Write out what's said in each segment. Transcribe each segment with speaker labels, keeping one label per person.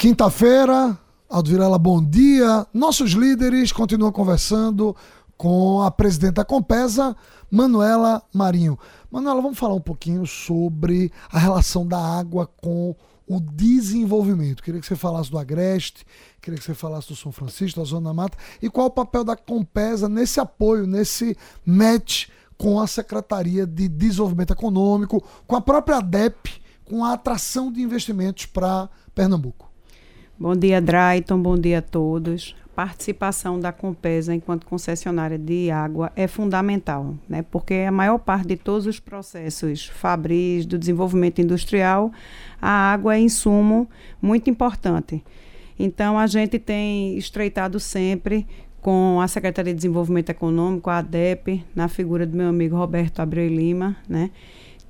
Speaker 1: Quinta-feira, Aldo Vilela, bom dia. Nossos líderes continuam conversando com a presidente da Compesa, Manuela Marinho. Manuela, vamos falar um pouquinho sobre a relação da água com o desenvolvimento. Queria que você falasse do Agreste, queria que você falasse do São Francisco, da Zona Mata, e qual o papel da Compesa nesse apoio, nesse match com a Secretaria de Desenvolvimento Econômico, com a própria ADEP, com a atração de investimentos para Pernambuco.
Speaker 2: Bom dia, Drayton. Bom dia a todos. A participação da Compesa enquanto concessionária de água é fundamental, né? porque a maior parte de todos os processos fabris do desenvolvimento industrial, a água é insumo muito importante. Então, a gente tem estreitado sempre com a Secretaria de Desenvolvimento Econômico, a ADEP, na figura do meu amigo Roberto Abreu Lima, né?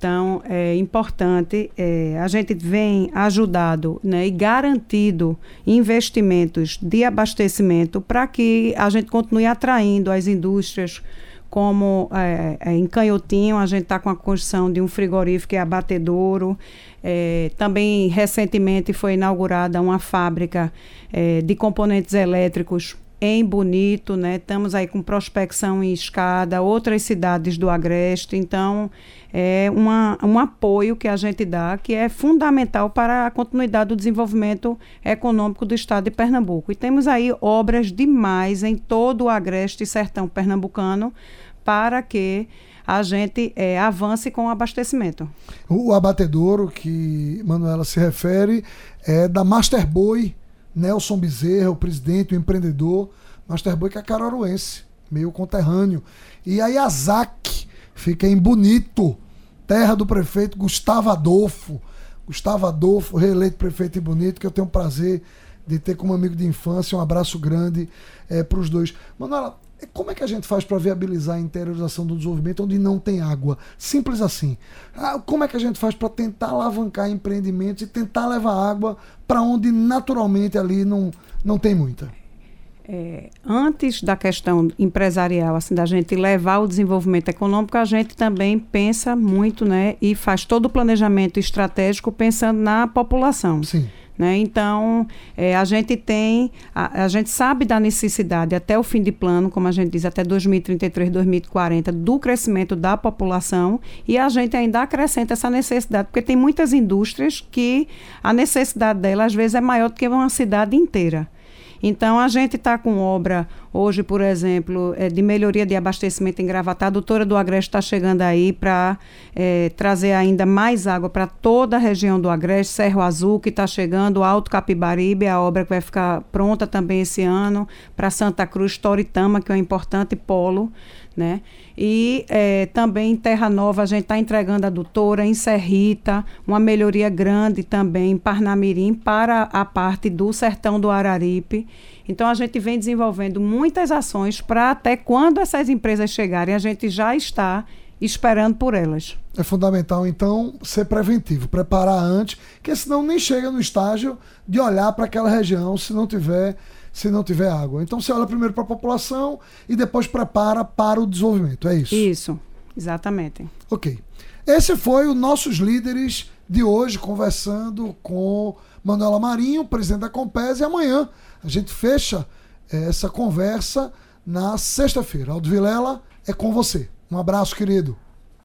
Speaker 2: Então, é importante, é, a gente vem ajudado né, e garantido investimentos de abastecimento para que a gente continue atraindo as indústrias, como é, é, em Canhotinho, a gente está com a construção de um frigorífico que é abatedouro. É, também, recentemente, foi inaugurada uma fábrica é, de componentes elétricos em Bonito, né? Estamos aí com prospecção em Escada, outras cidades do Agreste. Então, é uma, um apoio que a gente dá que é fundamental para a continuidade do desenvolvimento econômico do estado de Pernambuco. E temos aí obras demais em todo o Agreste e Sertão Pernambucano para que a gente é, avance com o abastecimento.
Speaker 1: O abatedouro que Manuela se refere é da Master Boy Nelson Bezerra, o presidente, o empreendedor, Masterboy, que é caroruense, meio conterrâneo. E a ZAC fica em Bonito, terra do prefeito Gustavo Adolfo. Gustavo Adolfo, reeleito prefeito em Bonito, que eu tenho o prazer de ter como amigo de infância. Um abraço grande é, para os dois. Manuela, como é que a gente faz para viabilizar a interiorização do desenvolvimento onde não tem água? Simples assim. Ah, como é que a gente faz para tentar alavancar empreendimentos e tentar levar água para onde naturalmente ali não, não tem muita?
Speaker 2: É, antes da questão empresarial, assim, da gente levar o desenvolvimento econômico, a gente também pensa muito, né, e faz todo o planejamento estratégico pensando na população.
Speaker 1: Sim.
Speaker 2: Né? Então, é, a gente tem, a, a, gente sabe da necessidade até o fim de plano, como a gente diz, até 2033, 2040, do crescimento da população e a gente ainda acrescenta essa necessidade, porque tem muitas indústrias que a necessidade dela às vezes é maior do que uma cidade inteira. Então, a gente está com obra hoje, por exemplo, é, de melhoria de abastecimento em Gravatá. A doutora do Agreste está chegando aí para é, trazer ainda mais água para toda a região do Agreste. Cerro Azul, que está chegando, Alto Capibaribe, a obra que vai ficar pronta também esse ano. Para Santa Cruz, Toritama, que é um importante polo né? E é, também em Terra Nova a gente está entregando a doutora, em Serrita, uma melhoria grande também em Parnamirim para a parte do sertão do Araripe. Então a gente vem desenvolvendo muitas ações para até quando essas empresas chegarem, a gente já está esperando por elas.
Speaker 1: É fundamental, então, ser preventivo, preparar antes, porque senão nem chega no estágio de olhar para aquela região se não tiver se não tiver água. Então você olha primeiro para a população e depois prepara para o desenvolvimento. É isso?
Speaker 2: Isso, exatamente.
Speaker 1: Ok. Esse foi o nossos líderes de hoje, conversando com Manuela Marinho, presidente da Compes, e amanhã a gente fecha eh, essa conversa na sexta-feira. Aldo Vilela, é com você. Um abraço, querido.